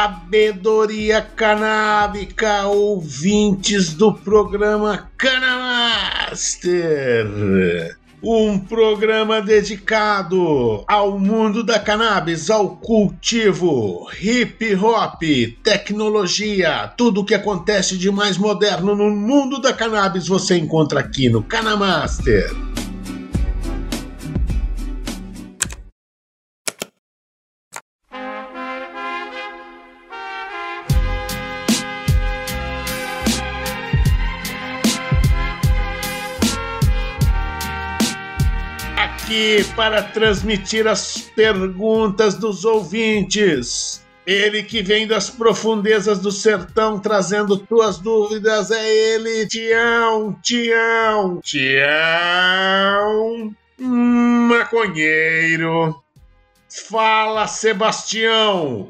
Sabedoria canábica, ouvintes do programa Canamaster. Um programa dedicado ao mundo da cannabis, ao cultivo, hip hop, tecnologia, tudo o que acontece de mais moderno no mundo da cannabis você encontra aqui no Canamaster. Aqui para transmitir as perguntas dos ouvintes. Ele que vem das profundezas do sertão trazendo tuas dúvidas é ele, Tião, Tião, Tião, maconheiro. Fala, Sebastião.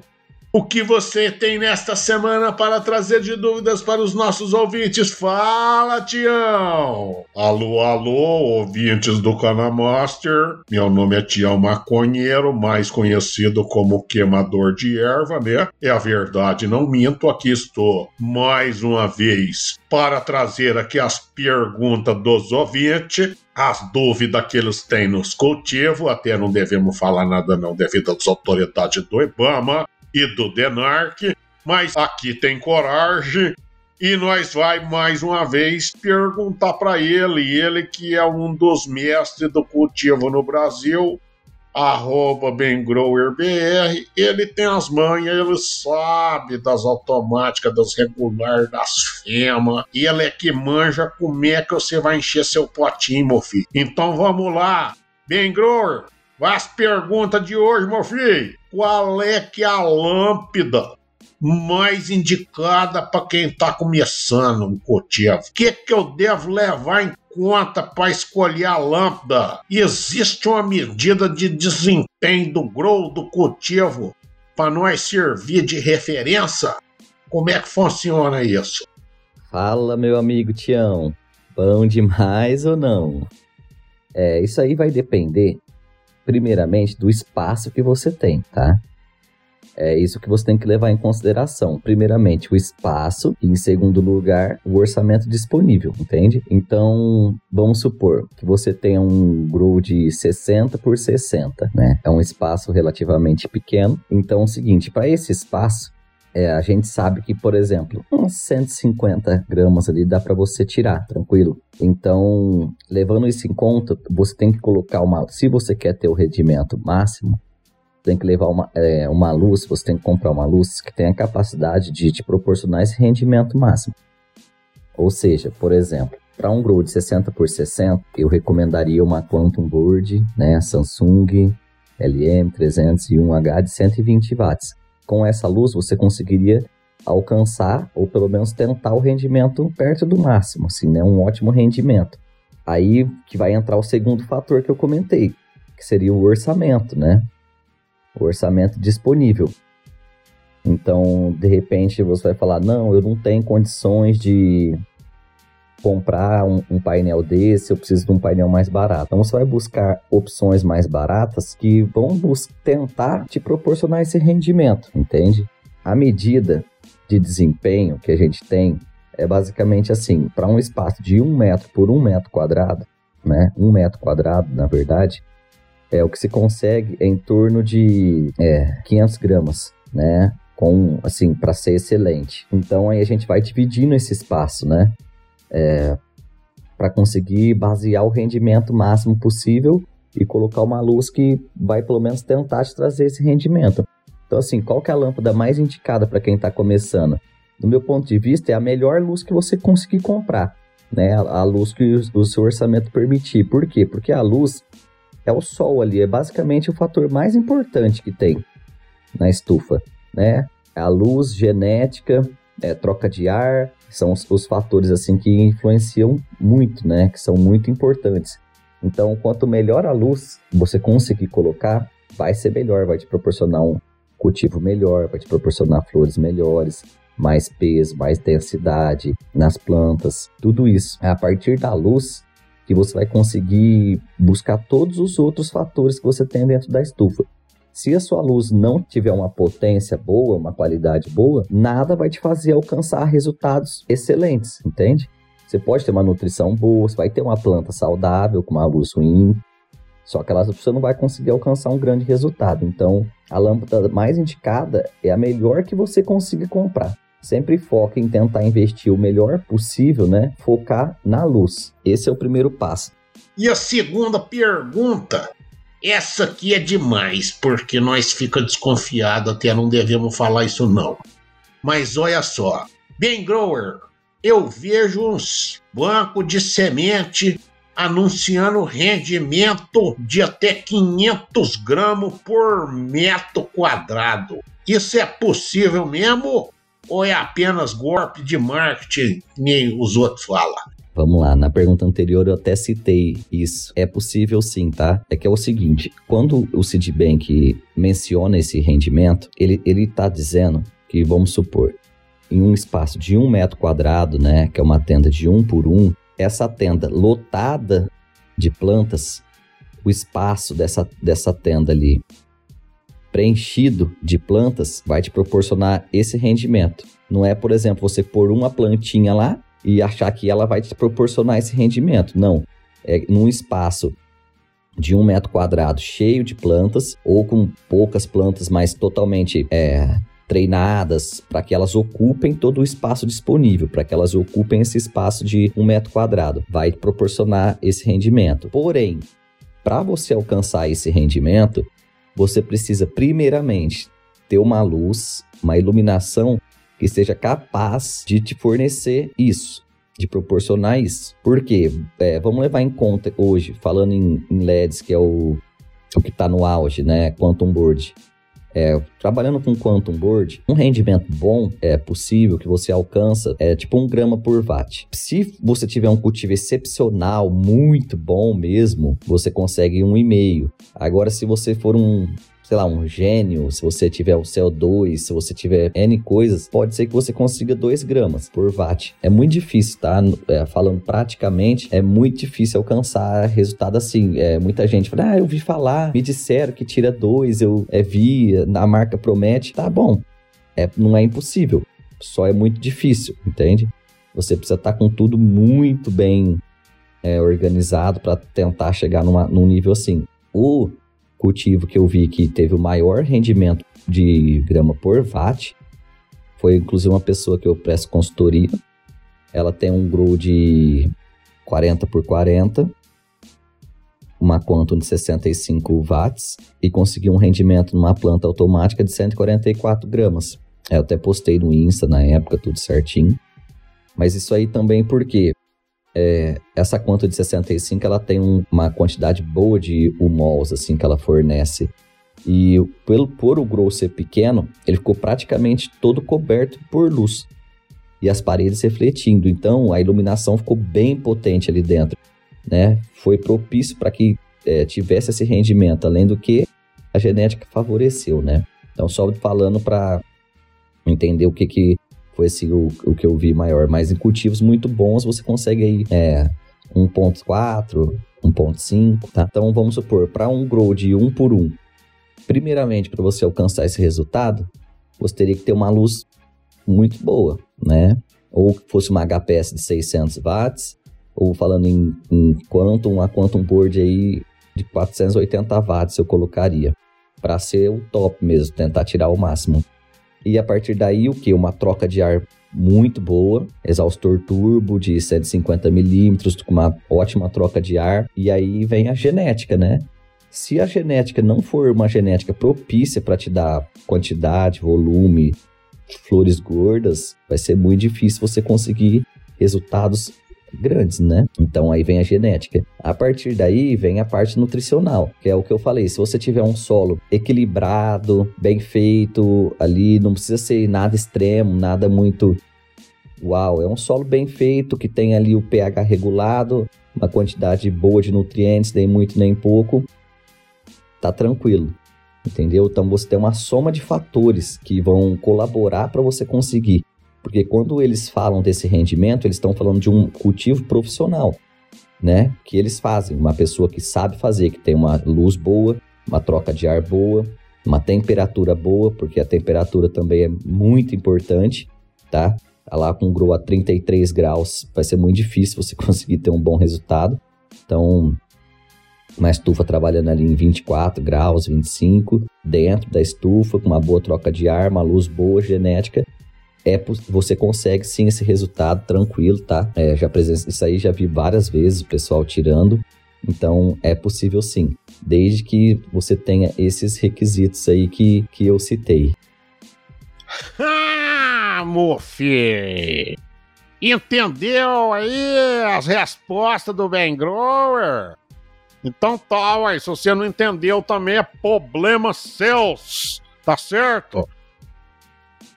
O que você tem nesta semana para trazer de dúvidas para os nossos ouvintes? Fala, Tião! Alô, alô, ouvintes do Canamaster. Meu nome é Tião Maconheiro, mais conhecido como queimador de erva, né? É a verdade, não minto, aqui estou mais uma vez para trazer aqui as perguntas dos ouvintes as dúvidas que eles têm nos cultivos, até não devemos falar nada não devido às autoridades do IBAMA, e do Denark, mas aqui tem coragem e nós vai mais uma vez perguntar para ele, ele que é um dos mestres do cultivo no Brasil, arroba BenGrowerBR, ele tem as manhas, ele sabe das automáticas, das regulares, das FEMA, e ele é que manja como é que você vai encher seu potinho, meu filho. Então vamos lá, BenGrower, as perguntas de hoje, meu filho. Qual é que é a lâmpada mais indicada para quem está começando um cultivo? O que, que eu devo levar em conta para escolher a lâmpada? Existe uma medida de desempenho do grow do cultivo para nós servir de referência? Como é que funciona isso? Fala, meu amigo Tião. Bom demais ou não? É, isso aí vai depender primeiramente, do espaço que você tem, tá? É isso que você tem que levar em consideração. Primeiramente, o espaço e, em segundo lugar, o orçamento disponível, entende? Então, vamos supor que você tenha um grow de 60 por 60, né? É um espaço relativamente pequeno. Então, é o seguinte, para esse espaço, é, a gente sabe que, por exemplo, uns 150 gramas ali dá para você tirar, tranquilo. Então, levando isso em conta, você tem que colocar uma. Se você quer ter o rendimento máximo, tem que levar uma, é, uma luz, você tem que comprar uma luz que tenha a capacidade de te proporcionar esse rendimento máximo. Ou seja, por exemplo, para um grow de 60 por 60, eu recomendaria uma Quantum Board, né, Samsung LM301H de 120 watts com essa luz você conseguiria alcançar ou pelo menos tentar o rendimento perto do máximo, assim, né? Um ótimo rendimento. Aí que vai entrar o segundo fator que eu comentei, que seria o orçamento, né? O orçamento disponível. Então, de repente, você vai falar: não, eu não tenho condições de comprar um, um, painel desse, eu preciso de um painel mais barato. Então você vai buscar opções mais baratas que vão tentar te proporcionar esse rendimento, entende? A medida de desempenho que a gente tem é basicamente assim: para um espaço de um metro por um metro quadrado, né? Um metro quadrado, na verdade, é o que se consegue em torno de é, 500 gramas, né? Com, assim, para ser excelente. Então aí a gente vai dividindo esse espaço, né? É, para conseguir basear o rendimento máximo possível e colocar uma luz que vai pelo menos tentar te trazer esse rendimento. Então, assim, qual que é a lâmpada mais indicada para quem está começando? Do meu ponto de vista, é a melhor luz que você conseguir comprar, né? A luz que o seu orçamento permitir. Por quê? Porque a luz é o sol ali, é basicamente o fator mais importante que tem na estufa, né? A luz genética, é, troca de ar, são os, os, fatores assim que influenciam muito, né? Que são muito importantes. Então, quanto melhor a luz você conseguir colocar, vai ser melhor, vai te proporcionar um cultivo melhor, vai te proporcionar flores melhores, mais peso, mais densidade nas plantas, tudo isso. É a partir da luz que você vai conseguir buscar todos os outros fatores que você tem dentro da estufa. Se a sua luz não tiver uma potência boa, uma qualidade boa, nada vai te fazer alcançar resultados excelentes, entende? Você pode ter uma nutrição boa, você vai ter uma planta saudável com uma luz ruim, só que ela, você não vai conseguir alcançar um grande resultado. Então, a lâmpada mais indicada é a melhor que você consiga comprar. Sempre foca em tentar investir o melhor possível, né? Focar na luz. Esse é o primeiro passo. E a segunda pergunta essa aqui é demais, porque nós fica desconfiado até não devemos falar isso não. Mas olha só, bem grower, eu vejo uns bancos de semente anunciando rendimento de até 500 gramas por metro quadrado. Isso é possível mesmo ou é apenas golpe de marketing, nem os outros falam? Vamos lá, na pergunta anterior eu até citei isso. É possível sim, tá? É que é o seguinte, quando o Citibank menciona esse rendimento, ele, ele tá dizendo que, vamos supor, em um espaço de um metro quadrado, né, que é uma tenda de um por um, essa tenda lotada de plantas, o espaço dessa, dessa tenda ali preenchido de plantas vai te proporcionar esse rendimento. Não é, por exemplo, você pôr uma plantinha lá e achar que ela vai te proporcionar esse rendimento. Não. É num espaço de um metro quadrado cheio de plantas ou com poucas plantas, mas totalmente é, treinadas para que elas ocupem todo o espaço disponível, para que elas ocupem esse espaço de um metro quadrado. Vai proporcionar esse rendimento. Porém, para você alcançar esse rendimento, você precisa primeiramente ter uma luz, uma iluminação que seja capaz de te fornecer isso, de proporcionar isso. Por quê? É, vamos levar em conta hoje, falando em, em LEDs, que é o, o que está no auge, né? Quantum Board. É, trabalhando com Quantum Board, um rendimento bom é possível que você alcança é tipo um grama por watt. Se você tiver um cultivo excepcional, muito bom mesmo, você consegue um e meio. Agora, se você for um sei lá, um gênio, se você tiver o CO2, se você tiver N coisas, pode ser que você consiga 2 gramas por watt. É muito difícil, tá? É, falando praticamente, é muito difícil alcançar resultado assim. É, muita gente fala, ah, eu vi falar, me disseram que tira 2, eu é, vi, a marca promete. Tá bom, é, não é impossível, só é muito difícil, entende? Você precisa estar tá com tudo muito bem é, organizado para tentar chegar numa, num nível assim. O cultivo que eu vi que teve o maior rendimento de grama por watt foi inclusive uma pessoa que eu presto consultoria. Ela tem um grow de 40 por 40, uma Quantum de 65 watts e conseguiu um rendimento numa planta automática de 144 gramas. Eu até postei no Insta na época, tudo certinho. Mas isso aí também porque é, essa conta de 65 ela tem um, uma quantidade boa de humols assim que ela fornece. E pelo por o grow ser pequeno, ele ficou praticamente todo coberto por luz e as paredes refletindo. Então a iluminação ficou bem potente ali dentro, né? Foi propício para que é, tivesse esse rendimento, além do que a genética favoreceu, né? Então só falando para entender o que que foi assim, o, o que eu vi maior. Mas em cultivos muito bons você consegue aí é, 1.4, 1.5, tá? Então vamos supor, para um grow de 1 por 1, primeiramente para você alcançar esse resultado, você teria que ter uma luz muito boa, né? Ou que fosse uma HPS de 600 watts, ou falando em, em Quantum, a Quantum Board aí de 480 watts eu colocaria, para ser o top mesmo, tentar tirar o máximo. E a partir daí, o que? Uma troca de ar muito boa, exaustor turbo de 150 milímetros, com uma ótima troca de ar. E aí vem a genética, né? Se a genética não for uma genética propícia para te dar quantidade, volume, flores gordas, vai ser muito difícil você conseguir resultados grandes, né? Então aí vem a genética. A partir daí vem a parte nutricional, que é o que eu falei. Se você tiver um solo equilibrado, bem feito, ali não precisa ser nada extremo, nada muito uau, é um solo bem feito que tem ali o pH regulado, uma quantidade boa de nutrientes, nem muito nem pouco. Tá tranquilo. Entendeu? Então você tem uma soma de fatores que vão colaborar para você conseguir porque quando eles falam desse rendimento, eles estão falando de um cultivo profissional, né? Que eles fazem, uma pessoa que sabe fazer, que tem uma luz boa, uma troca de ar boa, uma temperatura boa, porque a temperatura também é muito importante, tá? Tá lá com grow a 33 graus, vai ser muito difícil você conseguir ter um bom resultado. Então, uma estufa trabalhando ali em 24 graus, 25, dentro da estufa, com uma boa troca de ar, uma luz boa, genética, é você consegue sim esse resultado tranquilo, tá? É, já isso aí já vi várias vezes o pessoal tirando, então é possível sim, desde que você tenha esses requisitos aí que, que eu citei. Ah, Mufi! Entendeu aí as respostas do Ben Grower? Então tá, se você não entendeu também é problema seus, tá certo?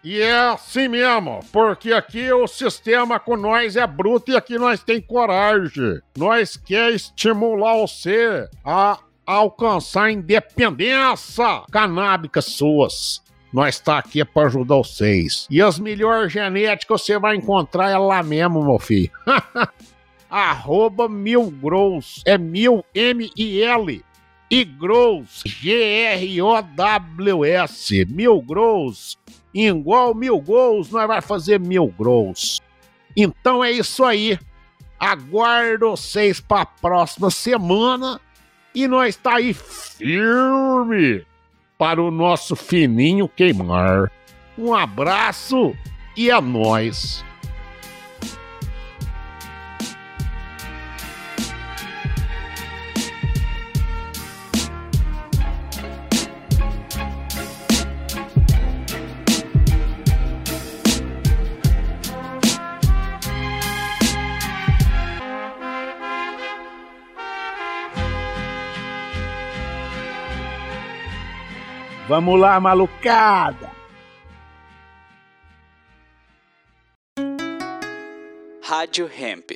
E é assim mesmo, porque aqui o sistema com nós é bruto e aqui nós tem coragem. Nós quer estimular você a alcançar a independência canábica suas. Nós tá aqui para ajudar vocês. E as melhores genéticas você vai encontrar é lá mesmo, meu filho. arroba Mil Grows. É Mil M-I-L. E Grows, G-R-O-W-S. Mil Grows. Igual mil gols, nós vai fazer mil grows. Então é isso aí. Aguardo vocês para a próxima semana. E nós tá aí firme para o nosso fininho queimar. Um abraço e é nóis. Vamos lá, malucada! Rádio Hemp.